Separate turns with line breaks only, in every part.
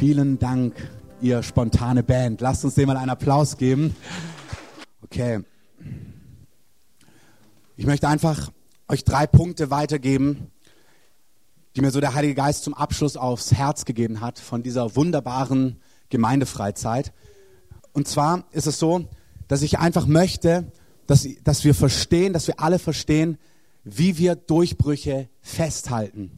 Vielen Dank, ihr spontane Band. Lasst uns dem mal einen Applaus geben. Okay. Ich möchte einfach euch drei Punkte weitergeben, die mir so der Heilige Geist zum Abschluss aufs Herz gegeben hat von dieser wunderbaren Gemeindefreizeit. Und zwar ist es so, dass ich einfach möchte, dass, dass wir verstehen, dass wir alle verstehen, wie wir Durchbrüche festhalten.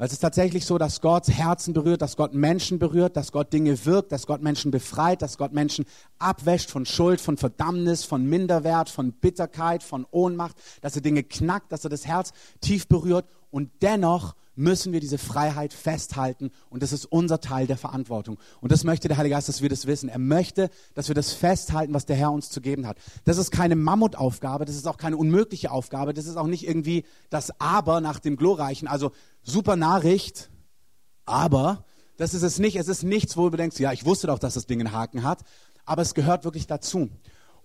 Es ist tatsächlich so, dass Gott Herzen berührt, dass Gott Menschen berührt, dass Gott Dinge wirkt, dass Gott Menschen befreit, dass Gott Menschen abwäscht von Schuld, von Verdammnis, von Minderwert, von Bitterkeit, von Ohnmacht, dass er Dinge knackt, dass er das Herz tief berührt und dennoch müssen wir diese Freiheit festhalten und das ist unser Teil der Verantwortung. Und das möchte der Heilige Geist, dass wir das wissen. Er möchte, dass wir das festhalten, was der Herr uns zu geben hat. Das ist keine Mammutaufgabe, das ist auch keine unmögliche Aufgabe, das ist auch nicht irgendwie das Aber nach dem Glorreichen. Also super Nachricht, aber das ist es nicht. Es ist nichts, wo du denkst, ja, ich wusste doch, dass das Ding einen Haken hat, aber es gehört wirklich dazu.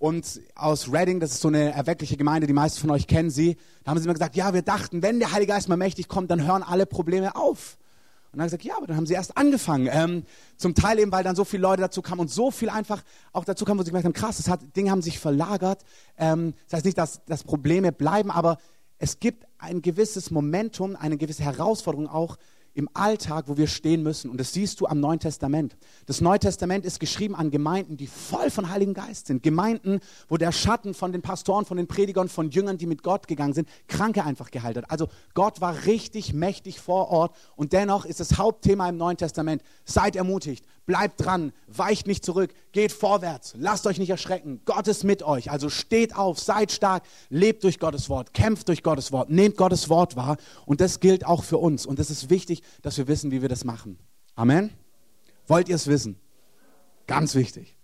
Und aus Reading, das ist so eine erweckliche Gemeinde, die meisten von euch kennen sie, da haben sie immer gesagt, ja, wir dachten, wenn der Heilige Geist mal mächtig kommt, dann hören alle Probleme auf. Und dann haben sie gesagt, ja, aber dann haben sie erst angefangen. Ähm, zum Teil eben, weil dann so viele Leute dazu kamen und so viel einfach auch dazu kam, wo sie gemerkt haben, krass, das hat, Dinge haben sich verlagert. Ähm, das heißt nicht, dass, dass Probleme bleiben, aber es gibt ein gewisses Momentum, eine gewisse Herausforderung auch, im Alltag, wo wir stehen müssen. Und das siehst du am Neuen Testament. Das Neue Testament ist geschrieben an Gemeinden, die voll von Heiligen Geist sind. Gemeinden, wo der Schatten von den Pastoren, von den Predigern, von Jüngern, die mit Gott gegangen sind, Kranke einfach geheilt hat. Also Gott war richtig mächtig vor Ort. Und dennoch ist das Hauptthema im Neuen Testament, seid ermutigt, bleibt dran, weicht nicht zurück, geht vorwärts, lasst euch nicht erschrecken. Gott ist mit euch. Also steht auf, seid stark, lebt durch Gottes Wort, kämpft durch Gottes Wort, nehmt Gottes Wort wahr. Und das gilt auch für uns. Und das ist wichtig, dass wir wissen, wie wir das machen. Amen. Wollt ihr es wissen? Ganz wichtig.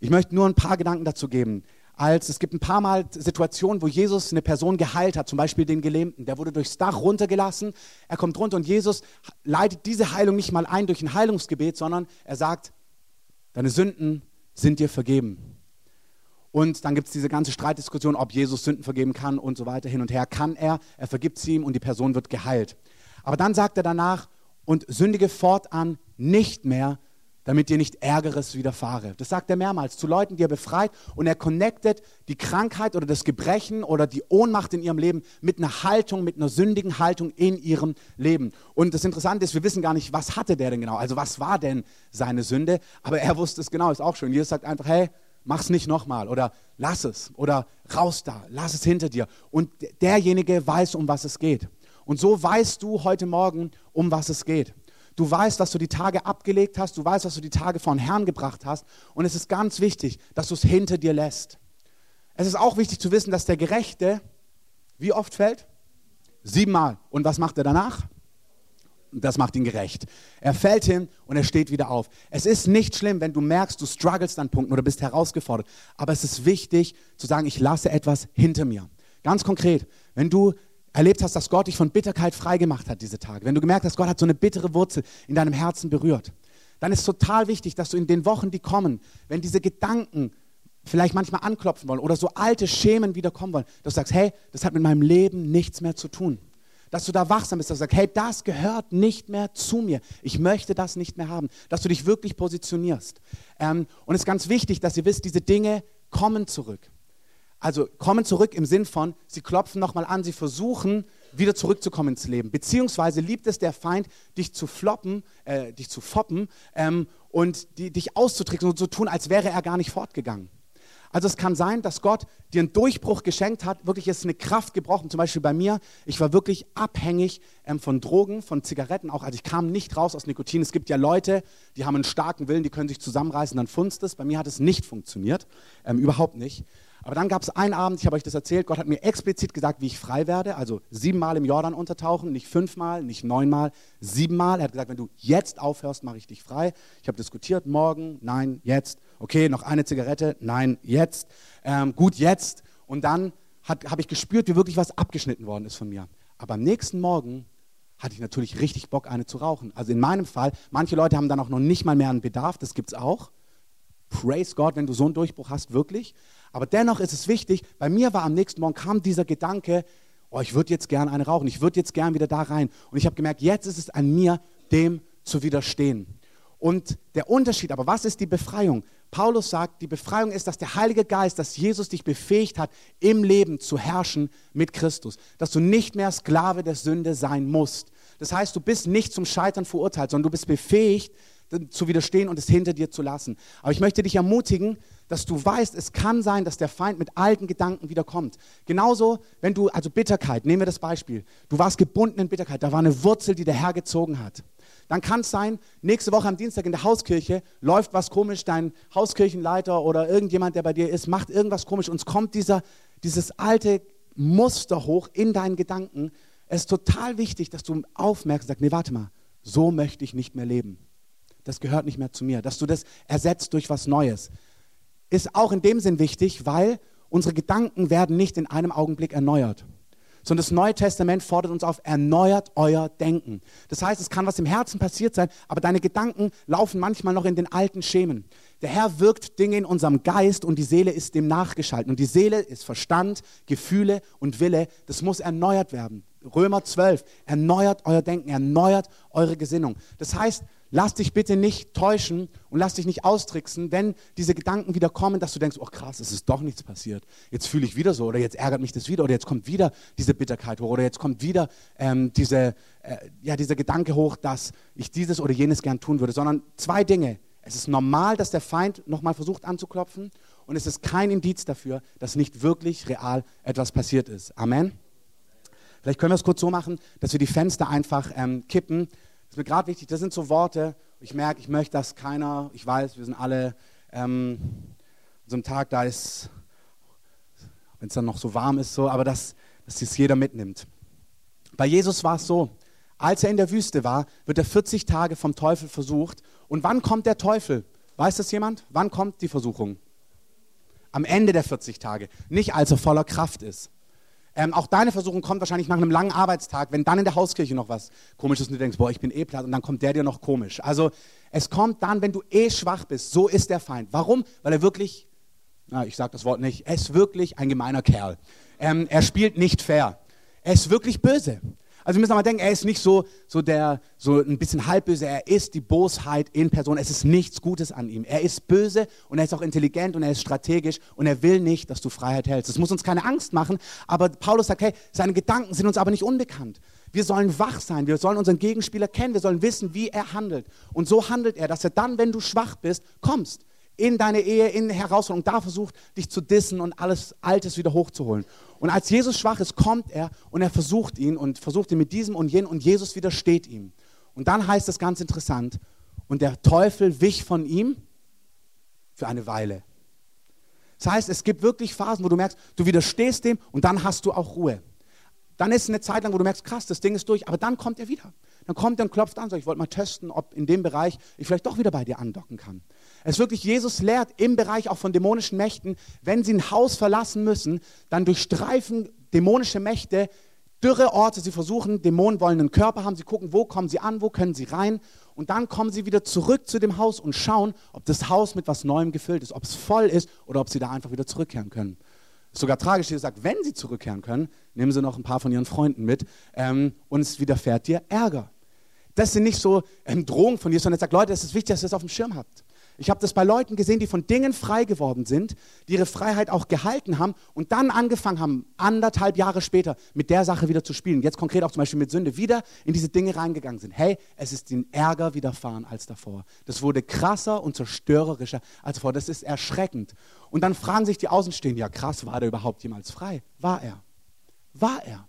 Ich möchte nur ein paar Gedanken dazu geben. Als es gibt ein paar Mal Situationen, wo Jesus eine Person geheilt hat, zum Beispiel den Gelähmten, der wurde durchs Dach runtergelassen, er kommt runter und Jesus leitet diese Heilung nicht mal ein durch ein Heilungsgebet, sondern er sagt, deine Sünden sind dir vergeben. Und dann gibt es diese ganze Streitdiskussion, ob Jesus Sünden vergeben kann und so weiter hin und her. Kann er, er vergibt sie ihm und die Person wird geheilt. Aber dann sagt er danach, und sündige fortan nicht mehr, damit dir nicht Ärgeres widerfahre. Das sagt er mehrmals zu Leuten, die er befreit und er connectet die Krankheit oder das Gebrechen oder die Ohnmacht in ihrem Leben mit einer Haltung, mit einer sündigen Haltung in ihrem Leben. Und das Interessante ist, wir wissen gar nicht, was hatte der denn genau, also was war denn seine Sünde, aber er wusste es genau, ist auch schön. Jesus sagt einfach, hey, mach's nicht nochmal oder lass es oder raus da, lass es hinter dir. Und derjenige weiß, um was es geht. Und so weißt du heute Morgen, um was es geht. Du weißt, was du die Tage abgelegt hast, du weißt, was du die Tage von Herrn gebracht hast. Und es ist ganz wichtig, dass du es hinter dir lässt. Es ist auch wichtig zu wissen, dass der Gerechte wie oft fällt? Siebenmal. Und was macht er danach? Das macht ihn gerecht. Er fällt hin und er steht wieder auf. Es ist nicht schlimm, wenn du merkst, du struggles an Punkten oder bist herausgefordert. Aber es ist wichtig zu sagen, ich lasse etwas hinter mir. Ganz konkret, wenn du erlebt hast, dass Gott dich von Bitterkeit freigemacht hat diese Tage, wenn du gemerkt hast, Gott hat so eine bittere Wurzel in deinem Herzen berührt, dann ist total wichtig, dass du in den Wochen, die kommen, wenn diese Gedanken vielleicht manchmal anklopfen wollen oder so alte Schemen wieder kommen wollen, dass du sagst, hey, das hat mit meinem Leben nichts mehr zu tun. Dass du da wachsam bist, dass du sagst, hey, das gehört nicht mehr zu mir. Ich möchte das nicht mehr haben. Dass du dich wirklich positionierst. Ähm, und es ist ganz wichtig, dass ihr wisst, diese Dinge kommen zurück. Also kommen zurück im Sinn von, sie klopfen nochmal an, sie versuchen wieder zurückzukommen ins Leben. Beziehungsweise liebt es der Feind, dich zu floppen, äh, dich zu foppen ähm, und die, dich auszutricksen und zu tun, als wäre er gar nicht fortgegangen. Also es kann sein, dass Gott dir einen Durchbruch geschenkt hat, wirklich ist eine Kraft gebrochen. Zum Beispiel bei mir, ich war wirklich abhängig ähm, von Drogen, von Zigaretten auch. Also ich kam nicht raus aus Nikotin. Es gibt ja Leute, die haben einen starken Willen, die können sich zusammenreißen, dann funzt es. Bei mir hat es nicht funktioniert, ähm, überhaupt nicht. Aber dann gab es einen Abend, ich habe euch das erzählt, Gott hat mir explizit gesagt, wie ich frei werde. Also siebenmal im Jordan untertauchen, nicht fünfmal, nicht neunmal, siebenmal. Er hat gesagt, wenn du jetzt aufhörst, mache ich dich frei. Ich habe diskutiert, morgen, nein, jetzt. Okay, noch eine Zigarette, nein, jetzt. Ähm, gut, jetzt. Und dann habe ich gespürt, wie wirklich was abgeschnitten worden ist von mir. Aber am nächsten Morgen hatte ich natürlich richtig Bock, eine zu rauchen. Also in meinem Fall, manche Leute haben dann auch noch nicht mal mehr einen Bedarf, das gibt es auch. Praise God, wenn du so einen Durchbruch hast, wirklich. Aber dennoch ist es wichtig, bei mir war am nächsten Morgen kam dieser Gedanke, oh, ich würde jetzt gern eine rauchen, ich würde jetzt gern wieder da rein. Und ich habe gemerkt, jetzt ist es an mir, dem zu widerstehen. Und der Unterschied, aber was ist die Befreiung? Paulus sagt, die Befreiung ist, dass der Heilige Geist, dass Jesus dich befähigt hat, im Leben zu herrschen mit Christus. Dass du nicht mehr Sklave der Sünde sein musst. Das heißt, du bist nicht zum Scheitern verurteilt, sondern du bist befähigt, zu widerstehen und es hinter dir zu lassen. Aber ich möchte dich ermutigen, dass du weißt, es kann sein, dass der Feind mit alten Gedanken wieder kommt. Genauso, wenn du, also Bitterkeit, nehmen wir das Beispiel. Du warst gebunden in Bitterkeit, da war eine Wurzel, die der Herr gezogen hat. Dann kann es sein, nächste Woche am Dienstag in der Hauskirche läuft was komisch, dein Hauskirchenleiter oder irgendjemand, der bei dir ist, macht irgendwas komisch und es kommt dieser, dieses alte Muster hoch in deinen Gedanken. Es ist total wichtig, dass du aufmerkst und sagst, nee, warte mal, so möchte ich nicht mehr leben das gehört nicht mehr zu mir. Dass du das ersetzt durch was Neues. Ist auch in dem Sinn wichtig, weil unsere Gedanken werden nicht in einem Augenblick erneuert. Sondern das Neue Testament fordert uns auf, erneuert euer Denken. Das heißt, es kann was im Herzen passiert sein, aber deine Gedanken laufen manchmal noch in den alten Schemen. Der Herr wirkt Dinge in unserem Geist und die Seele ist dem nachgeschaltet. Und die Seele ist Verstand, Gefühle und Wille. Das muss erneuert werden. Römer 12, erneuert euer Denken, erneuert eure Gesinnung. Das heißt, Lass dich bitte nicht täuschen und lass dich nicht austricksen, wenn diese Gedanken wieder kommen, dass du denkst, oh krass, es ist doch nichts passiert. Jetzt fühle ich wieder so oder jetzt ärgert mich das wieder oder jetzt kommt wieder diese Bitterkeit hoch oder jetzt kommt wieder ähm, diese, äh, ja, dieser Gedanke hoch, dass ich dieses oder jenes gern tun würde, sondern zwei Dinge. Es ist normal, dass der Feind nochmal versucht anzuklopfen und es ist kein Indiz dafür, dass nicht wirklich real etwas passiert ist. Amen. Vielleicht können wir es kurz so machen, dass wir die Fenster einfach ähm, kippen mir gerade wichtig, das sind so Worte, ich merke, ich möchte, dass keiner, ich weiß, wir sind alle ähm, so einem Tag, da ist, wenn es dann noch so warm ist, so, aber dass, dass das jeder mitnimmt. Bei Jesus war es so, als er in der Wüste war, wird er 40 Tage vom Teufel versucht. Und wann kommt der Teufel? Weiß das jemand? Wann kommt die Versuchung? Am Ende der 40 Tage, nicht als er voller Kraft ist. Ähm, auch deine Versuchung kommt wahrscheinlich nach einem langen Arbeitstag, wenn dann in der Hauskirche noch was komisch ist und du denkst, boah, ich bin eh platt und dann kommt der dir noch komisch. Also es kommt dann, wenn du eh schwach bist. So ist der Feind. Warum? Weil er wirklich, na, ich sage das Wort nicht, er ist wirklich ein gemeiner Kerl. Ähm, er spielt nicht fair. Er ist wirklich böse. Also wir müssen mal denken, er ist nicht so, so, der, so ein bisschen halbböse, er ist die Bosheit in Person. Es ist nichts Gutes an ihm. Er ist böse und er ist auch intelligent und er ist strategisch und er will nicht, dass du Freiheit hältst. Das muss uns keine Angst machen, aber Paulus sagt, hey, seine Gedanken sind uns aber nicht unbekannt. Wir sollen wach sein, wir sollen unseren Gegenspieler kennen, wir sollen wissen, wie er handelt. Und so handelt er, dass er dann, wenn du schwach bist, kommst in deine Ehe, in Herausforderungen, da versucht, dich zu dissen und alles Altes wieder hochzuholen. Und als Jesus schwach ist, kommt er und er versucht ihn und versucht ihn mit diesem und jenem und Jesus widersteht ihm. Und dann heißt es ganz interessant, und der Teufel wich von ihm für eine Weile. Das heißt, es gibt wirklich Phasen, wo du merkst, du widerstehst dem und dann hast du auch Ruhe. Dann ist eine Zeit lang, wo du merkst, krass, das Ding ist durch, aber dann kommt er wieder. Dann kommt er und klopft an, sagt, ich wollte mal testen, ob in dem Bereich ich vielleicht doch wieder bei dir andocken kann. Es wirklich, Jesus lehrt im Bereich auch von dämonischen Mächten, wenn sie ein Haus verlassen müssen, dann durchstreifen dämonische Mächte dürre Orte. Sie versuchen, Dämonen wollen einen Körper haben, sie gucken, wo kommen sie an, wo können sie rein. Und dann kommen sie wieder zurück zu dem Haus und schauen, ob das Haus mit was Neuem gefüllt ist, ob es voll ist oder ob sie da einfach wieder zurückkehren können. Ist sogar tragisch, Jesus sagt, wenn sie zurückkehren können, nehmen sie noch ein paar von ihren Freunden mit ähm, und es widerfährt dir Ärger. Das sind nicht so ähm, Drohungen von Jesus, sondern er sagt, Leute, es ist wichtig, dass ihr das auf dem Schirm habt. Ich habe das bei Leuten gesehen, die von Dingen frei geworden sind, die ihre Freiheit auch gehalten haben und dann angefangen haben, anderthalb Jahre später mit der Sache wieder zu spielen. Jetzt konkret auch zum Beispiel mit Sünde wieder in diese Dinge reingegangen sind. Hey, es ist den Ärger widerfahren als davor. Das wurde krasser und zerstörerischer als davor. Das ist erschreckend. Und dann fragen sich die Außenstehenden, ja krass, war der überhaupt jemals frei? War er? War er?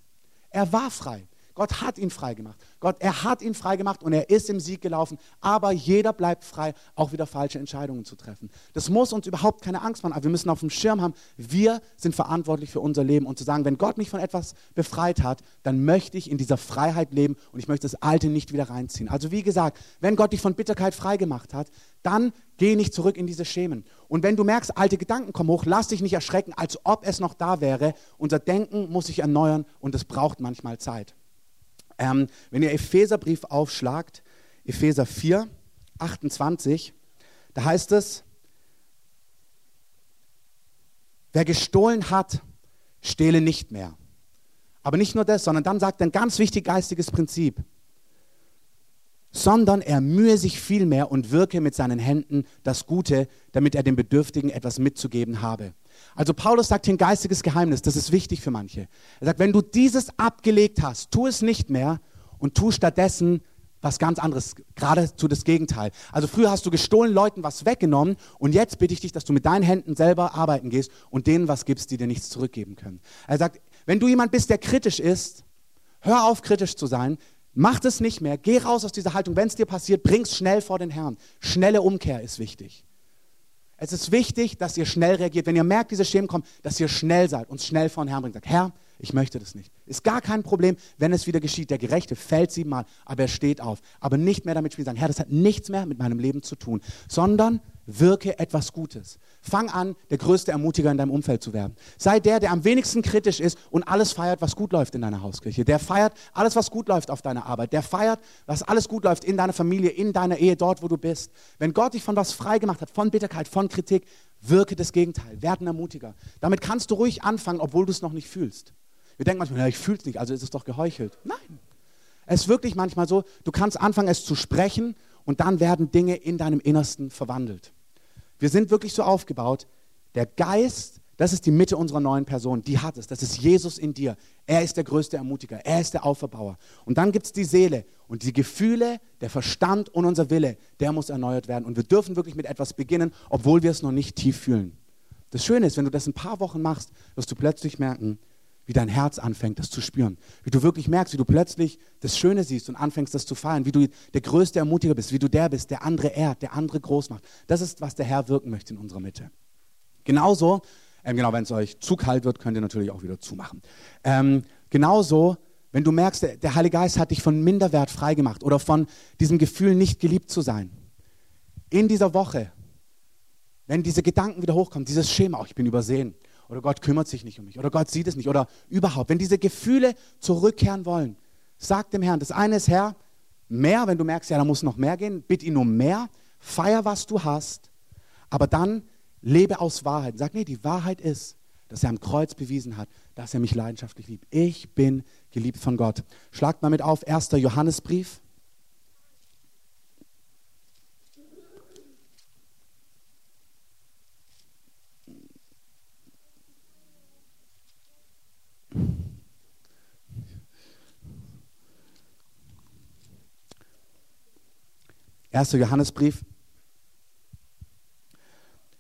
Er war frei. Gott hat ihn frei gemacht. Gott, er hat ihn frei gemacht und er ist im Sieg gelaufen. Aber jeder bleibt frei, auch wieder falsche Entscheidungen zu treffen. Das muss uns überhaupt keine Angst machen. Aber wir müssen auf dem Schirm haben, wir sind verantwortlich für unser Leben und zu sagen, wenn Gott mich von etwas befreit hat, dann möchte ich in dieser Freiheit leben und ich möchte das Alte nicht wieder reinziehen. Also wie gesagt, wenn Gott dich von Bitterkeit frei gemacht hat, dann geh nicht zurück in diese Schemen. Und wenn du merkst, alte Gedanken kommen hoch, lass dich nicht erschrecken, als ob es noch da wäre. Unser Denken muss sich erneuern und es braucht manchmal Zeit. Ähm, wenn ihr Epheserbrief aufschlagt, Epheser 4, 28, da heißt es, wer gestohlen hat, stehle nicht mehr. Aber nicht nur das, sondern dann sagt ein ganz wichtig geistiges Prinzip. sondern er mühe sich vielmehr und wirke mit seinen Händen das Gute, damit er dem Bedürftigen etwas mitzugeben habe. Also Paulus sagt hier ein geistiges Geheimnis, das ist wichtig für manche. Er sagt, wenn du dieses abgelegt hast, tu es nicht mehr und tu stattdessen was ganz anderes, geradezu das Gegenteil. Also früher hast du gestohlen Leuten was weggenommen und jetzt bitte ich dich, dass du mit deinen Händen selber arbeiten gehst und denen was gibst, die dir nichts zurückgeben können. Er sagt, wenn du jemand bist, der kritisch ist, hör auf kritisch zu sein, mach das nicht mehr, geh raus aus dieser Haltung. Wenn es dir passiert, bring es schnell vor den Herrn. Schnelle Umkehr ist wichtig. Es ist wichtig, dass ihr schnell reagiert. Wenn ihr merkt, diese Schemen kommen, dass ihr schnell seid und schnell vor den Herrn bringt. Sagt, Herr, ich möchte das nicht. Ist gar kein Problem, wenn es wieder geschieht. Der Gerechte fällt siebenmal, aber er steht auf. Aber nicht mehr damit spielen, sagen, Herr, das hat nichts mehr mit meinem Leben zu tun, sondern wirke etwas Gutes. Fang an, der größte Ermutiger in deinem Umfeld zu werden. Sei der, der am wenigsten kritisch ist und alles feiert, was gut läuft in deiner Hauskirche. Der feiert alles, was gut läuft auf deiner Arbeit. Der feiert, was alles gut läuft in deiner Familie, in deiner Ehe, dort, wo du bist. Wenn Gott dich von was frei gemacht hat, von Bitterkeit, von Kritik, wirke das Gegenteil. Werd ein Ermutiger. Damit kannst du ruhig anfangen, obwohl du es noch nicht fühlst. Wir denken manchmal, ja, ich fühle es nicht, also ist es doch geheuchelt. Nein. Es ist wirklich manchmal so, du kannst anfangen, es zu sprechen und dann werden Dinge in deinem Innersten verwandelt. Wir sind wirklich so aufgebaut, der Geist, das ist die Mitte unserer neuen Person, die hat es. Das ist Jesus in dir. Er ist der größte Ermutiger, er ist der Auferbauer. Und dann gibt es die Seele und die Gefühle, der Verstand und unser Wille, der muss erneuert werden. Und wir dürfen wirklich mit etwas beginnen, obwohl wir es noch nicht tief fühlen. Das Schöne ist, wenn du das ein paar Wochen machst, wirst du plötzlich merken, wie dein Herz anfängt, das zu spüren. Wie du wirklich merkst, wie du plötzlich das Schöne siehst und anfängst, das zu feiern. Wie du der größte Ermutiger bist, wie du der bist, der andere ehrt, der andere groß macht. Das ist, was der Herr wirken möchte in unserer Mitte. Genauso, ähm, genau, wenn es euch zu kalt wird, könnt ihr natürlich auch wieder zumachen. Ähm, genauso, wenn du merkst, der, Heilige Geist hat dich von Minderwert freigemacht oder von diesem Gefühl, nicht geliebt zu sein. In dieser Woche, wenn diese Gedanken wieder hochkommen, dieses Schema, oh, ich bin übersehen, oder Gott kümmert sich nicht um mich oder Gott sieht es nicht oder überhaupt. Wenn diese Gefühle zurückkehren wollen, sag dem Herrn, das eine ist Herr, mehr, wenn du merkst, ja, da muss noch mehr gehen, bitt ihn um mehr, feier, was du hast, aber dann lebe aus Wahrheit. Sag, nee, die Wahrheit ist, dass er am Kreuz bewiesen hat, dass er mich leidenschaftlich liebt. Ich bin geliebt von Gott. Schlagt mal mit auf, 1. Johannesbrief. 1. Johannesbrief.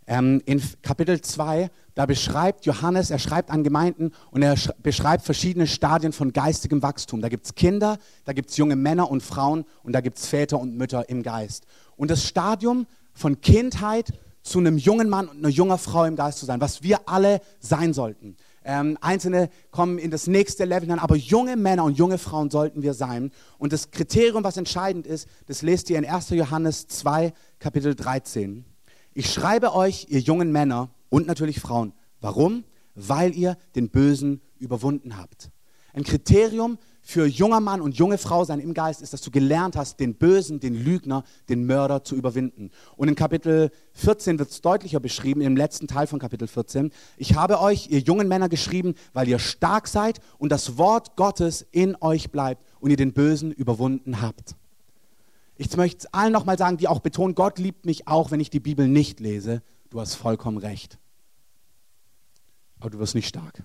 Ähm, in Kapitel 2, da beschreibt Johannes, er schreibt an Gemeinden und er beschreibt verschiedene Stadien von geistigem Wachstum. Da gibt es Kinder, da gibt es junge Männer und Frauen und da gibt es Väter und Mütter im Geist. Und das Stadium von Kindheit zu einem jungen Mann und einer jungen Frau im Geist zu sein, was wir alle sein sollten. Ähm, Einzelne kommen in das nächste Level hinein, aber junge Männer und junge Frauen sollten wir sein. Und das Kriterium, was entscheidend ist, das lest ihr in 1. Johannes 2, Kapitel 13. Ich schreibe euch, ihr jungen Männer und natürlich Frauen. Warum? Weil ihr den Bösen überwunden habt. Ein Kriterium für junger Mann und junge Frau sein im Geist ist, dass du gelernt hast, den Bösen, den Lügner, den Mörder zu überwinden. Und in Kapitel 14 wird es deutlicher beschrieben, im letzten Teil von Kapitel 14. Ich habe euch, ihr jungen Männer, geschrieben, weil ihr stark seid und das Wort Gottes in euch bleibt und ihr den Bösen überwunden habt. Ich möchte allen nochmal sagen, die auch betonen, Gott liebt mich auch, wenn ich die Bibel nicht lese. Du hast vollkommen recht. Aber du wirst nicht stark.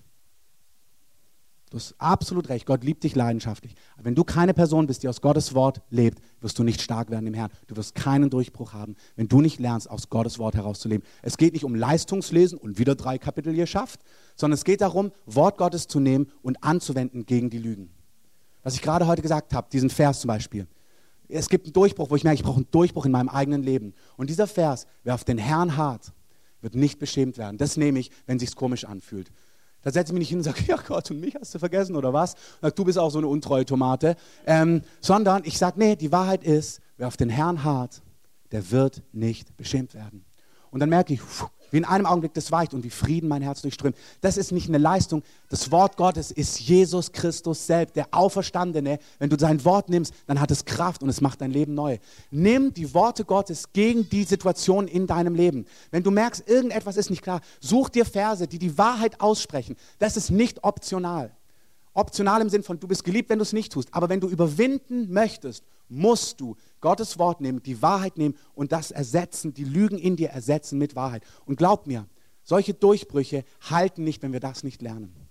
Du hast absolut recht. Gott liebt dich leidenschaftlich. Aber wenn du keine Person bist, die aus Gottes Wort lebt, wirst du nicht stark werden im Herrn. Du wirst keinen Durchbruch haben, wenn du nicht lernst, aus Gottes Wort herauszuleben. Es geht nicht um Leistungslesen und wieder drei Kapitel geschafft, sondern es geht darum, Wort Gottes zu nehmen und anzuwenden gegen die Lügen. Was ich gerade heute gesagt habe, diesen Vers zum Beispiel. Es gibt einen Durchbruch, wo ich merke, ich brauche einen Durchbruch in meinem eigenen Leben. Und dieser Vers, wer auf den Herrn hart, wird nicht beschämt werden. Das nehme ich, wenn es sich komisch anfühlt. Da setze ich mich nicht hin und sage, ja Gott, und mich hast du vergessen oder was? Du bist auch so eine untreue Tomate. Ähm, sondern ich sage, nee, die Wahrheit ist, wer auf den Herrn hart, der wird nicht beschämt werden. Und dann merke ich, pfuh, wie in einem Augenblick das weicht und wie Frieden mein Herz durchströmt. Das ist nicht eine Leistung. Das Wort Gottes ist Jesus Christus selbst, der Auferstandene. Wenn du sein Wort nimmst, dann hat es Kraft und es macht dein Leben neu. Nimm die Worte Gottes gegen die Situation in deinem Leben. Wenn du merkst, irgendetwas ist nicht klar, such dir Verse, die die Wahrheit aussprechen. Das ist nicht optional. Optional im Sinn von, du bist geliebt, wenn du es nicht tust. Aber wenn du überwinden möchtest musst du Gottes Wort nehmen, die Wahrheit nehmen und das ersetzen, die Lügen in dir ersetzen mit Wahrheit. Und glaub mir, solche Durchbrüche halten nicht, wenn wir das nicht lernen.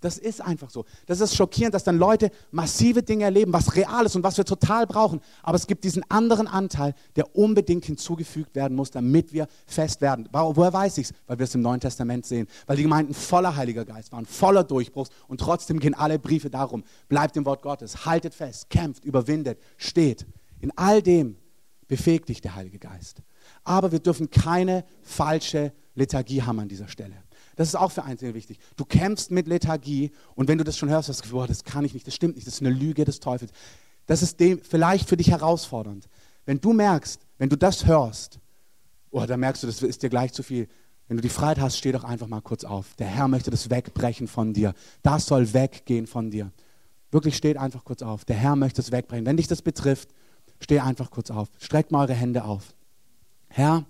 Das ist einfach so. Das ist schockierend, dass dann Leute massive Dinge erleben, was real ist und was wir total brauchen. Aber es gibt diesen anderen Anteil, der unbedingt hinzugefügt werden muss, damit wir fest werden. Woher weiß ich es? Weil wir es im Neuen Testament sehen. Weil die Gemeinden voller Heiliger Geist waren, voller Durchbruchs und trotzdem gehen alle Briefe darum. Bleibt im Wort Gottes, haltet fest, kämpft, überwindet, steht. In all dem befähigt dich der Heilige Geist. Aber wir dürfen keine falsche Lethargie haben an dieser Stelle. Das ist auch für Einzelne wichtig. Du kämpfst mit Lethargie und wenn du das schon hörst, hast du das Gefühl, das kann ich nicht, das stimmt nicht, das ist eine Lüge des Teufels. Das ist dem, vielleicht für dich herausfordernd. Wenn du merkst, wenn du das hörst, oh, dann merkst du, das ist dir gleich zu viel. Wenn du die Freiheit hast, steh doch einfach mal kurz auf. Der Herr möchte das wegbrechen von dir. Das soll weggehen von dir. Wirklich steht einfach kurz auf. Der Herr möchte es wegbrechen. Wenn dich das betrifft, steh einfach kurz auf. Streckt mal eure Hände auf. Herr,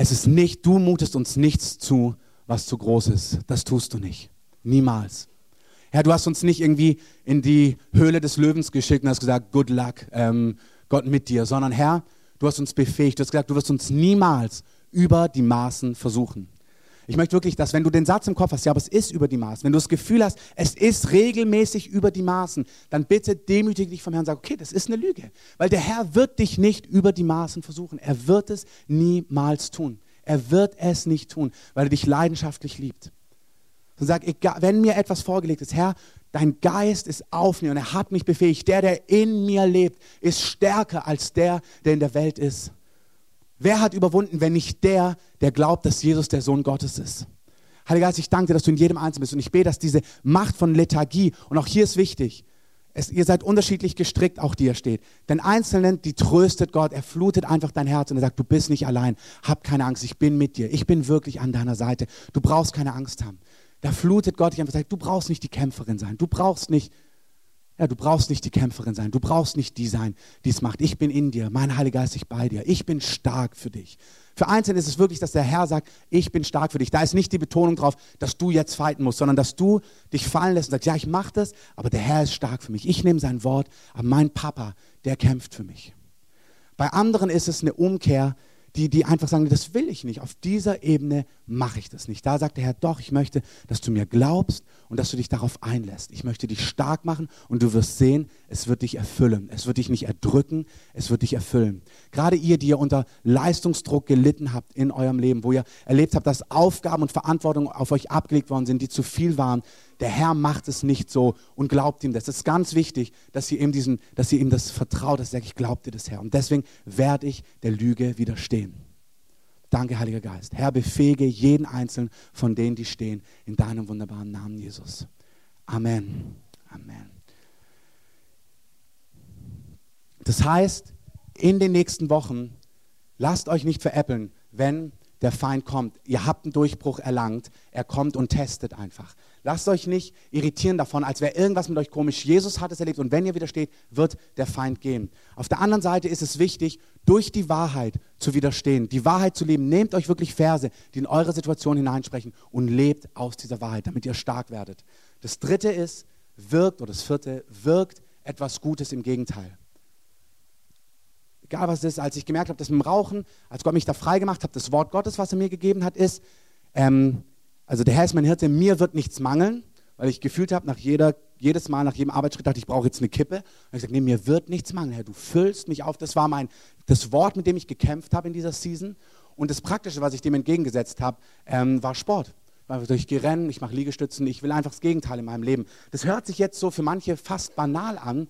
Es ist nicht, du mutest uns nichts zu, was zu groß ist. Das tust du nicht. Niemals. Herr, du hast uns nicht irgendwie in die Höhle des Löwens geschickt und hast gesagt, good luck, ähm, Gott mit dir, sondern Herr, du hast uns befähigt. Du hast gesagt, du wirst uns niemals über die Maßen versuchen. Ich möchte wirklich, dass wenn du den Satz im Kopf hast, ja, aber es ist über die Maßen, wenn du das Gefühl hast, es ist regelmäßig über die Maßen, dann bitte demütige dich vom Herrn und sag, okay, das ist eine Lüge. Weil der Herr wird dich nicht über die Maßen versuchen. Er wird es niemals tun. Er wird es nicht tun, weil er dich leidenschaftlich liebt. Und sag, egal, wenn mir etwas vorgelegt ist, Herr, dein Geist ist auf mir und er hat mich befähigt. Der, der in mir lebt, ist stärker als der, der in der Welt ist. Wer hat überwunden, wenn nicht der, der glaubt, dass Jesus der Sohn Gottes ist? Heiliger Geist, ich danke dir, dass du in jedem Einzelnen bist und ich bete, dass diese Macht von Lethargie, und auch hier ist wichtig, es, ihr seid unterschiedlich gestrickt, auch die ihr steht. Denn Einzelnen, die tröstet Gott, er flutet einfach dein Herz und er sagt, du bist nicht allein, hab keine Angst, ich bin mit dir, ich bin wirklich an deiner Seite, du brauchst keine Angst haben. Da flutet Gott dich einfach und sagt, du brauchst nicht die Kämpferin sein, du brauchst nicht ja, du brauchst nicht die Kämpferin sein, du brauchst nicht die sein, die es macht. Ich bin in dir, mein Heiliger Geist ist bei dir. Ich bin stark für dich. Für Einzelne ist es wirklich, dass der Herr sagt, ich bin stark für dich. Da ist nicht die Betonung drauf, dass du jetzt fighten musst, sondern dass du dich fallen lässt und sagst, ja, ich mache das, aber der Herr ist stark für mich. Ich nehme sein Wort, aber mein Papa, der kämpft für mich. Bei anderen ist es eine Umkehr, die, die einfach sagen, das will ich nicht. Auf dieser Ebene mache ich das nicht. Da sagt der Herr, doch, ich möchte, dass du mir glaubst und dass du dich darauf einlässt. Ich möchte dich stark machen und du wirst sehen, es wird dich erfüllen. Es wird dich nicht erdrücken, es wird dich erfüllen. Gerade ihr, die ihr unter Leistungsdruck gelitten habt in eurem Leben, wo ihr erlebt habt, dass Aufgaben und Verantwortung auf euch abgelegt worden sind, die zu viel waren, der Herr macht es nicht so und glaubt ihm das. Es ist ganz wichtig, dass ihr ihm, diesen, dass ihr ihm das vertraut, dass ihr sagt, ich glaube dir das, Herr. Und deswegen werde ich der Lüge widerstehen. Danke, Heiliger Geist. Herr, befähige jeden Einzelnen von denen, die stehen, in deinem wunderbaren Namen, Jesus. Amen. Amen. Das heißt, in den nächsten Wochen, lasst euch nicht veräppeln, wenn der Feind kommt. Ihr habt einen Durchbruch erlangt. Er kommt und testet einfach. Lasst euch nicht irritieren davon, als wäre irgendwas mit euch komisch. Jesus hat es erlebt und wenn ihr widersteht, wird der Feind gehen. Auf der anderen Seite ist es wichtig, durch die Wahrheit zu widerstehen, die Wahrheit zu leben. Nehmt euch wirklich Verse, die in eure Situation hineinsprechen und lebt aus dieser Wahrheit, damit ihr stark werdet. Das dritte ist, wirkt, oder das vierte, wirkt etwas Gutes im Gegenteil egal was es ist, als ich gemerkt habe, dass mit dem Rauchen, als Gott mich da frei gemacht hat, das Wort Gottes, was er mir gegeben hat, ist, ähm, also der Herr ist mein Hirte, mir wird nichts mangeln, weil ich gefühlt habe, nach jeder, jedes Mal, nach jedem Arbeitsschritt, dachte ich, brauche jetzt eine Kippe. Und ich sage, nee, mir wird nichts mangeln, Herr, du füllst mich auf. Das war mein, das Wort, mit dem ich gekämpft habe in dieser Season. Und das Praktische, was ich dem entgegengesetzt habe, ähm, war Sport. Ich gehe rennen, ich mache Liegestützen, ich will einfach das Gegenteil in meinem Leben. Das hört sich jetzt so für manche fast banal an,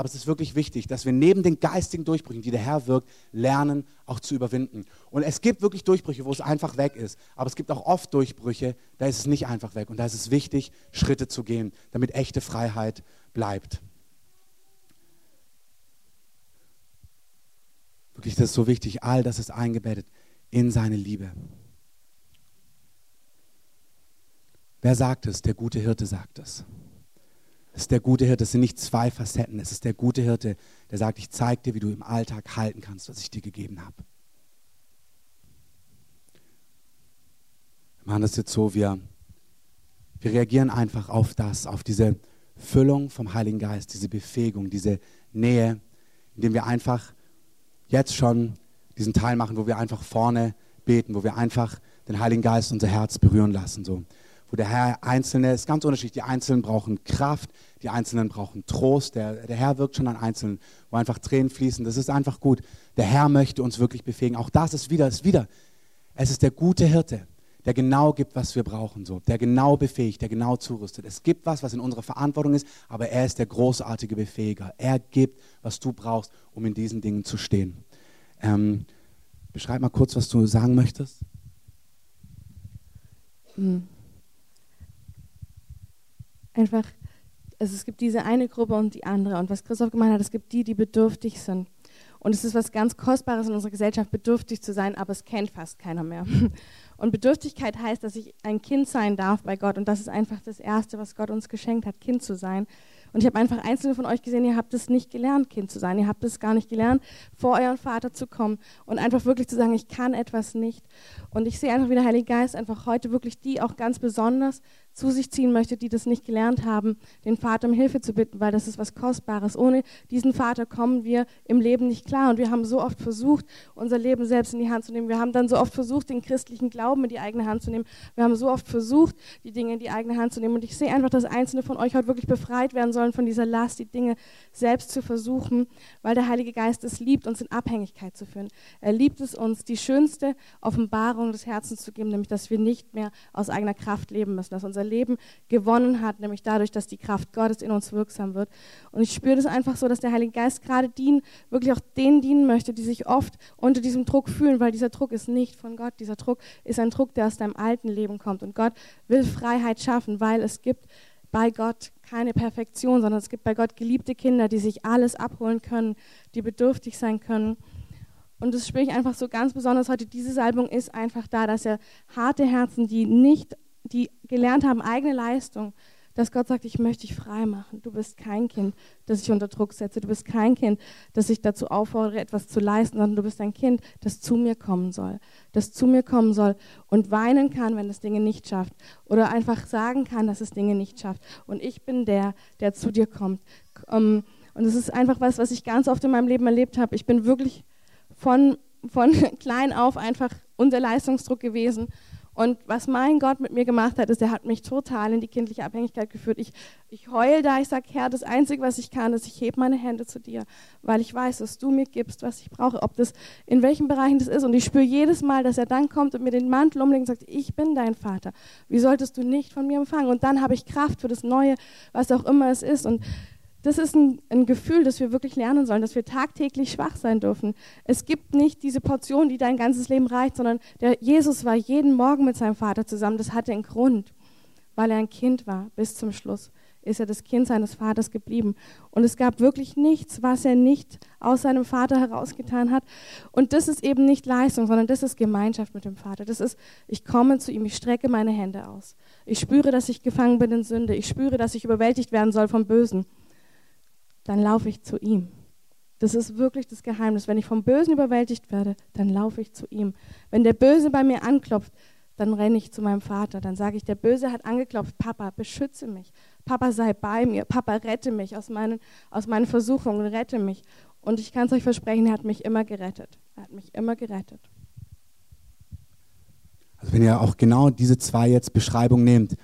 aber es ist wirklich wichtig, dass wir neben den geistigen Durchbrüchen, die der Herr wirkt, lernen, auch zu überwinden. Und es gibt wirklich Durchbrüche, wo es einfach weg ist. Aber es gibt auch oft Durchbrüche, da ist es nicht einfach weg. Und da ist es wichtig, Schritte zu gehen, damit echte Freiheit bleibt. Wirklich, das ist so wichtig. All das ist eingebettet in seine Liebe. Wer sagt es? Der gute Hirte sagt es. Es ist der gute Hirte, es sind nicht zwei Facetten. Es ist der gute Hirte, der sagt, ich zeige dir, wie du im Alltag halten kannst, was ich dir gegeben habe. Wir machen das jetzt so, wir, wir reagieren einfach auf das, auf diese Füllung vom Heiligen Geist, diese Befähigung, diese Nähe, indem wir einfach jetzt schon diesen Teil machen, wo wir einfach vorne beten, wo wir einfach den Heiligen Geist unser Herz berühren lassen. So. Wo der Herr Einzelne, ist ganz unterschiedlich, die Einzelnen brauchen Kraft, die Einzelnen brauchen Trost, der, der Herr wirkt schon an Einzelnen, wo einfach Tränen fließen, das ist einfach gut. Der Herr möchte uns wirklich befähigen. Auch das ist wieder, ist wieder, es ist der gute Hirte, der genau gibt, was wir brauchen, so, der genau befähigt, der genau zurüstet. Es gibt was, was in unserer Verantwortung ist, aber er ist der großartige Befähiger. Er gibt, was du brauchst, um in diesen Dingen zu stehen. Ähm, beschreib mal kurz, was du sagen möchtest.
Hm. Einfach, also es gibt diese eine Gruppe und die andere. Und was Christoph gemeint hat, es gibt die, die bedürftig sind. Und es ist was ganz Kostbares in unserer Gesellschaft, bedürftig zu sein, aber es kennt fast keiner mehr. Und Bedürftigkeit heißt, dass ich ein Kind sein darf bei Gott. Und das ist einfach das Erste, was Gott uns geschenkt hat, Kind zu sein. Und ich habe einfach einzelne von euch gesehen, ihr habt es nicht gelernt, Kind zu sein. Ihr habt es gar nicht gelernt, vor euren Vater zu kommen und einfach wirklich zu sagen, ich kann etwas nicht. Und ich sehe einfach, wie der Heilige Geist einfach heute wirklich die auch ganz besonders zu sich ziehen möchte, die das nicht gelernt haben, den Vater um Hilfe zu bitten, weil das ist was Kostbares. Ohne diesen Vater kommen wir im Leben nicht klar. Und wir haben so oft versucht, unser Leben selbst in die Hand zu nehmen. Wir haben dann so oft versucht, den christlichen Glauben in die eigene Hand zu nehmen. Wir haben so oft versucht, die Dinge in die eigene Hand zu nehmen. Und ich sehe einfach, dass einzelne von euch heute wirklich befreit werden sollen von dieser Last, die Dinge selbst zu versuchen, weil der Heilige Geist es liebt, uns in Abhängigkeit zu führen. Er liebt es uns, die schönste Offenbarung des Herzens zu geben, nämlich, dass wir nicht mehr aus eigener Kraft leben müssen, dass unser unser Leben gewonnen hat, nämlich dadurch, dass die Kraft Gottes in uns wirksam wird. Und ich spüre das einfach so, dass der Heilige Geist gerade dienen, wirklich auch denen dienen möchte, die sich oft unter diesem Druck fühlen, weil dieser Druck ist nicht von Gott. Dieser Druck ist ein Druck, der aus deinem alten Leben kommt. Und Gott will Freiheit schaffen, weil es gibt bei Gott keine Perfektion, sondern es gibt bei Gott geliebte Kinder, die sich alles abholen können, die bedürftig sein können. Und das spüre ich einfach so ganz besonders heute. Diese Salbung ist einfach da, dass er harte Herzen, die nicht die gelernt haben, eigene Leistung, dass Gott sagt, ich möchte dich frei machen. Du bist kein Kind, das ich unter Druck setze. Du bist kein Kind, das ich dazu auffordere, etwas zu leisten, sondern du bist ein Kind, das zu mir kommen soll. Das zu mir kommen soll und weinen kann, wenn es Dinge nicht schafft. Oder einfach sagen kann, dass es Dinge nicht schafft. Und ich bin der, der zu dir kommt. Ähm, und es ist einfach was, was ich ganz oft in meinem Leben erlebt habe. Ich bin wirklich von, von klein auf einfach unter Leistungsdruck gewesen und was mein Gott mit mir gemacht hat, ist, er hat mich total in die kindliche Abhängigkeit geführt. Ich, ich heul da, ich sage, Herr, das Einzige, was ich kann, ist, ich hebe meine Hände zu dir, weil ich weiß, dass du mir gibst, was ich brauche, ob das in welchen Bereichen das ist. Und ich spüre jedes Mal, dass er dann kommt und mir den Mantel umlegt und sagt, ich bin dein Vater. Wie solltest du nicht von mir empfangen? Und dann habe ich Kraft für das Neue, was auch immer es ist. Und das ist ein, ein, Gefühl, das wir wirklich lernen sollen, dass wir tagtäglich schwach sein dürfen. Es gibt nicht diese Portion, die dein ganzes Leben reicht, sondern der Jesus war jeden Morgen mit seinem Vater zusammen. Das hatte einen Grund, weil er ein Kind war. Bis zum Schluss ist er das Kind seines Vaters geblieben. Und es gab wirklich nichts, was er nicht aus seinem Vater herausgetan hat. Und das ist eben nicht Leistung, sondern das ist Gemeinschaft mit dem Vater. Das ist, ich komme zu ihm, ich strecke meine Hände aus. Ich spüre, dass ich gefangen bin in Sünde. Ich spüre, dass ich überwältigt werden soll vom Bösen dann laufe ich zu ihm. Das ist wirklich das Geheimnis. Wenn ich vom Bösen überwältigt werde, dann laufe ich zu ihm. Wenn der Böse bei mir anklopft, dann renne ich zu meinem Vater. Dann sage ich, der Böse hat angeklopft, Papa, beschütze mich. Papa, sei bei mir. Papa, rette mich aus meinen, aus meinen Versuchungen, rette mich. Und ich kann es euch versprechen, er hat mich immer gerettet. Er hat mich immer gerettet.
Also wenn ihr auch genau diese zwei jetzt Beschreibungen nehmt,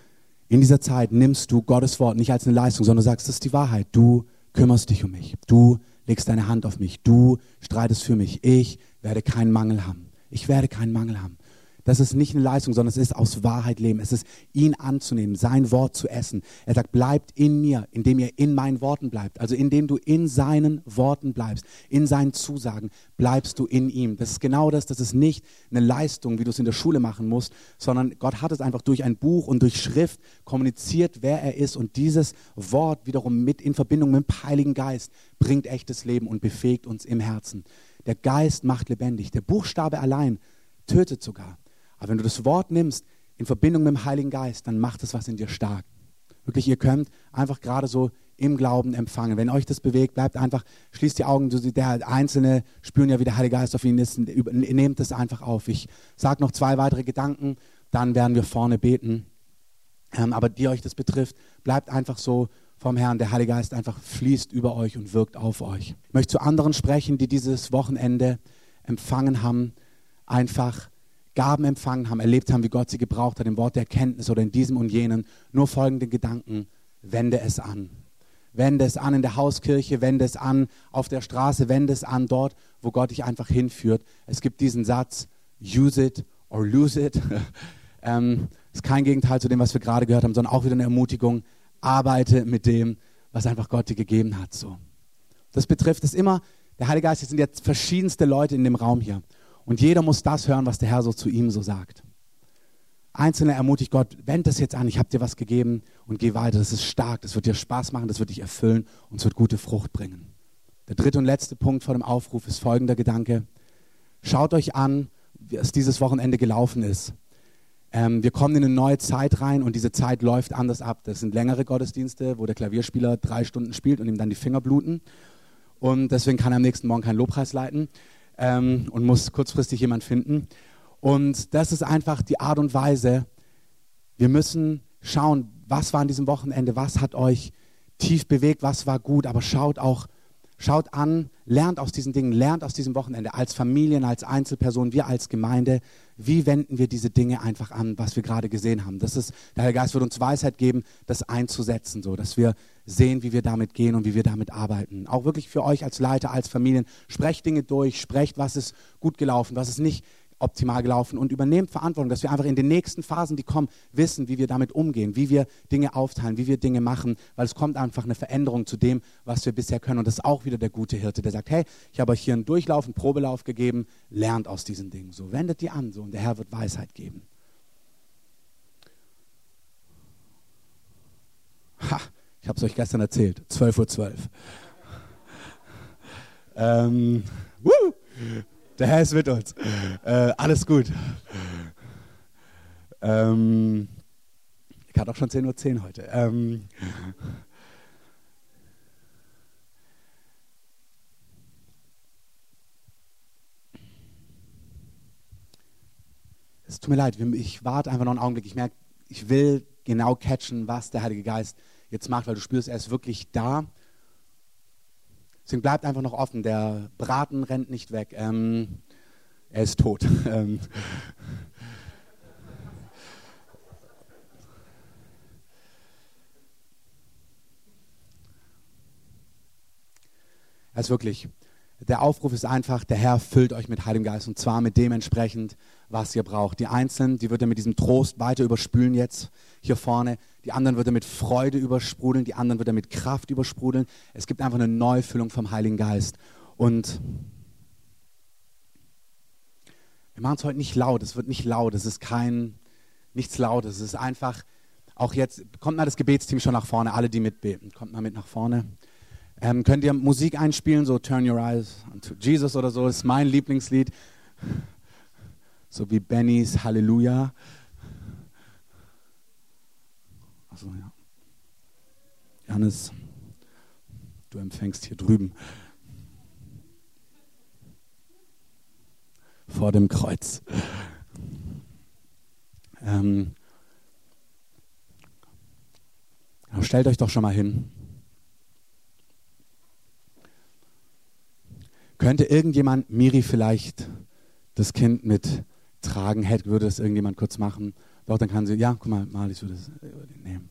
in dieser Zeit nimmst du Gottes Wort nicht als eine Leistung, sondern sagst, das ist die Wahrheit. Du kümmerst dich um mich. Du legst deine Hand auf mich. Du streitest für mich. Ich werde keinen Mangel haben. Ich werde keinen Mangel haben. Das ist nicht eine Leistung, sondern es ist aus Wahrheit leben. Es ist ihn anzunehmen, sein Wort zu essen. Er sagt, bleibt in mir, indem ihr in meinen Worten bleibt. Also indem du in seinen Worten bleibst, in seinen Zusagen, bleibst du in ihm. Das ist genau das. Das ist nicht eine Leistung, wie du es in der Schule machen musst, sondern Gott hat es einfach durch ein Buch und durch Schrift kommuniziert, wer er ist. Und dieses Wort wiederum mit in Verbindung mit dem Heiligen Geist bringt echtes Leben und befähigt uns im Herzen. Der Geist macht lebendig. Der Buchstabe allein tötet sogar. Aber wenn du das Wort nimmst in Verbindung mit dem Heiligen Geist, dann macht es was in dir stark. Wirklich, ihr könnt einfach gerade so im Glauben empfangen. Wenn euch das bewegt, bleibt einfach, schließt die Augen. Der Einzelne spüren ja, wie der Heilige Geist auf ihn ist. Nehmt es einfach auf. Ich sage noch zwei weitere Gedanken, dann werden wir vorne beten. Ähm, aber die euch das betrifft, bleibt einfach so vom Herrn. Der Heilige Geist einfach fließt über euch und wirkt auf euch. Ich möchte zu anderen sprechen, die dieses Wochenende empfangen haben, einfach Gaben empfangen haben, erlebt haben, wie Gott sie gebraucht hat, im Wort der Erkenntnis oder in diesem und jenen. Nur folgende Gedanken, wende es an. Wende es an in der Hauskirche, wende es an auf der Straße, wende es an dort, wo Gott dich einfach hinführt. Es gibt diesen Satz, use it or lose it. ähm, ist kein Gegenteil zu dem, was wir gerade gehört haben, sondern auch wieder eine Ermutigung. Arbeite mit dem, was einfach Gott dir gegeben hat. So. Das betrifft es immer. Der Heilige Geist, es sind jetzt verschiedenste Leute in dem Raum hier. Und jeder muss das hören, was der Herr so zu ihm so sagt. Einzelne ermutigt Gott, wend das jetzt an, ich habe dir was gegeben und geh weiter. Das ist stark, das wird dir Spaß machen, das wird dich erfüllen und es wird gute Frucht bringen. Der dritte und letzte Punkt vor dem Aufruf ist folgender Gedanke. Schaut euch an, wie es dieses Wochenende gelaufen ist. Ähm, wir kommen in eine neue Zeit rein und diese Zeit läuft anders ab. Das sind längere Gottesdienste, wo der Klavierspieler drei Stunden spielt und ihm dann die Finger bluten. Und deswegen kann er am nächsten Morgen keinen Lobpreis leiten ähm, und muss kurzfristig jemand finden. Und das ist einfach die Art und Weise. Wir müssen schauen, was war an diesem Wochenende, was hat euch tief bewegt, was war gut, aber schaut auch, schaut an, lernt aus diesen Dingen, lernt aus diesem Wochenende als Familien, als Einzelpersonen, wir als Gemeinde, wie wenden wir diese Dinge einfach an, was wir gerade gesehen haben. Das ist, der Heilige Geist wird uns Weisheit geben, das einzusetzen, so dass wir sehen, wie wir damit gehen und wie wir damit arbeiten. Auch wirklich für euch als Leiter, als Familien, sprecht Dinge durch, sprecht, was ist gut gelaufen, was ist nicht optimal gelaufen und übernehmt Verantwortung, dass wir einfach in den nächsten Phasen, die kommen, wissen, wie wir damit umgehen, wie wir Dinge aufteilen, wie wir Dinge machen, weil es kommt einfach eine Veränderung zu dem, was wir bisher können. Und das ist auch wieder der gute Hirte, der sagt, hey, ich habe euch hier einen Durchlauf, einen Probelauf gegeben, lernt aus diesen Dingen. So, wendet die an, so, und der Herr wird Weisheit geben. Ha, ich habe es euch gestern erzählt, 12.12 Uhr. 12. ähm! Der Herr ist mit uns. Äh, alles gut. Ähm, ich hatte auch schon 10.10 Uhr 10 heute. Ähm, es tut mir leid, ich warte einfach noch einen Augenblick. Ich merke, ich will genau catchen, was der Heilige Geist jetzt macht, weil du spürst, er ist wirklich da Deswegen bleibt einfach noch offen. Der Braten rennt nicht weg. Ähm, er ist tot. Ähm. Er ist wirklich der Aufruf ist einfach, der Herr füllt euch mit Heiligem Geist und zwar mit dem entsprechend, was ihr braucht. Die Einzelnen, die wird er mit diesem Trost weiter überspülen jetzt hier vorne. Die anderen wird er mit Freude übersprudeln, die anderen wird er mit Kraft übersprudeln. Es gibt einfach eine Neufüllung vom Heiligen Geist. Und wir machen es heute nicht laut, es wird nicht laut, es ist kein, nichts Lautes, es ist einfach, auch jetzt, kommt mal das Gebetsteam schon nach vorne, alle, die mitbeten, kommt mal mit nach vorne. Ähm, könnt ihr Musik einspielen, so Turn Your Eyes to Jesus oder so, das ist mein Lieblingslied. So wie Bennys Halleluja. Achso, ja. Janis, du empfängst hier drüben. Vor dem Kreuz. Ähm, stellt euch doch schon mal hin. Könnte irgendjemand, Miri vielleicht, das Kind mit tragen hätte, würde das irgendjemand kurz machen? Doch, dann kann sie, ja, guck mal, Marlies würde es nehmen.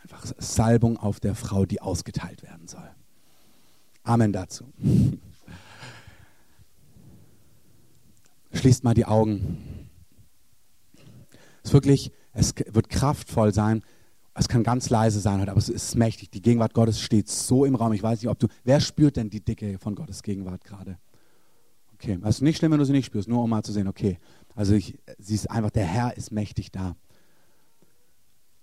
Einfach Salbung auf der Frau, die ausgeteilt werden soll. Amen dazu. Schließt mal die Augen. Es, wirklich, es wird kraftvoll sein, es kann ganz leise sein heute, aber es ist mächtig. Die Gegenwart Gottes steht so im Raum. Ich weiß nicht, ob du. Wer spürt denn die Dicke von Gottes Gegenwart gerade? Okay, es ist nicht schlimm, wenn du sie nicht spürst, nur um mal zu sehen, okay. Also ich, sie ist einfach, der Herr ist mächtig da.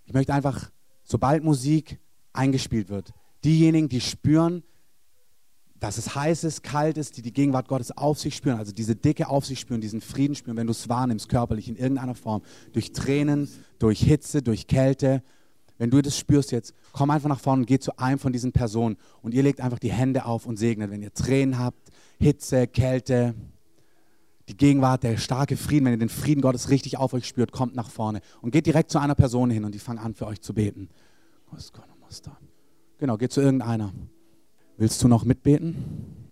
Ich möchte einfach, sobald Musik eingespielt wird, diejenigen, die spüren, dass es heiß ist, kalt ist, die die Gegenwart Gottes auf sich spüren, also diese Dicke auf sich spüren, diesen Frieden spüren, wenn du es wahrnimmst, körperlich in irgendeiner Form, durch Tränen, durch Hitze, durch Kälte, wenn du das spürst jetzt, komm einfach nach vorne und geh zu einem von diesen Personen und ihr legt einfach die Hände auf und segnet. Wenn ihr Tränen habt, Hitze, Kälte, die Gegenwart, der starke Frieden, wenn ihr den Frieden Gottes richtig auf euch spürt, kommt nach vorne und geht direkt zu einer Person hin und die fangen an für euch zu beten. Genau, geht zu irgendeiner. Willst du noch mitbeten?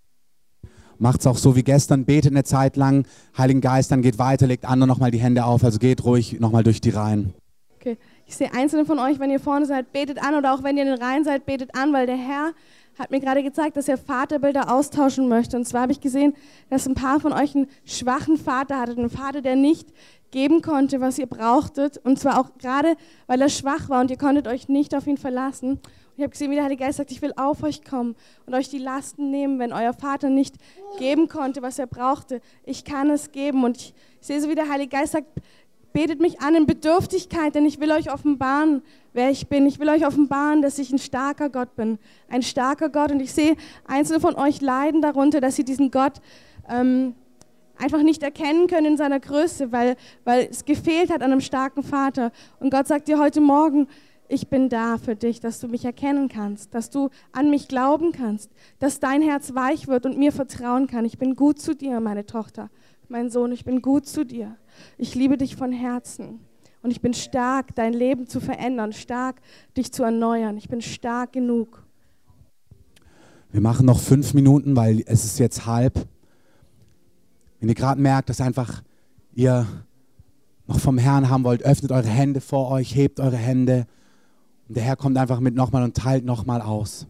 Macht es auch so wie gestern, betet eine Zeit lang, Heiligen Geist, dann geht weiter, legt andere nochmal die Hände auf, also geht ruhig nochmal durch die Reihen.
Okay, ich sehe einzelne von euch, wenn ihr vorne seid, betet an oder auch wenn ihr in den Reihen seid, betet an, weil der Herr hat mir gerade gezeigt, dass er Vaterbilder austauschen möchte. Und zwar habe ich gesehen, dass ein paar von euch einen schwachen Vater hattet, einen Vater, der nicht geben konnte, was ihr brauchtet. Und zwar auch gerade, weil er schwach war und ihr konntet euch nicht auf ihn verlassen. Und ich habe gesehen, wie der Heilige Geist sagt, ich will auf euch kommen und euch die Lasten nehmen, wenn euer Vater nicht geben konnte, was er brauchte. Ich kann es geben. Und ich sehe so, wie der Heilige Geist sagt, betet mich an in Bedürftigkeit, denn ich will euch offenbaren, wer ich bin. Ich will euch offenbaren, dass ich ein starker Gott bin. Ein starker Gott. Und ich sehe, einzelne von euch leiden darunter, dass sie diesen Gott ähm, einfach nicht erkennen können in seiner Größe, weil, weil es gefehlt hat an einem starken Vater. Und Gott sagt dir heute Morgen, ich bin da für dich, dass du mich erkennen kannst, dass du an mich glauben kannst, dass dein Herz weich wird und mir vertrauen kann. Ich bin gut zu dir, meine Tochter, mein Sohn, ich bin gut zu dir. Ich liebe dich von Herzen. Und ich bin stark, dein Leben zu verändern, stark, dich zu erneuern. Ich bin stark genug.
Wir machen noch fünf Minuten, weil es ist jetzt halb. Wenn ihr gerade merkt, dass einfach ihr noch vom Herrn haben wollt, öffnet eure Hände vor euch, hebt eure Hände. Und der Herr kommt einfach mit nochmal und teilt nochmal aus.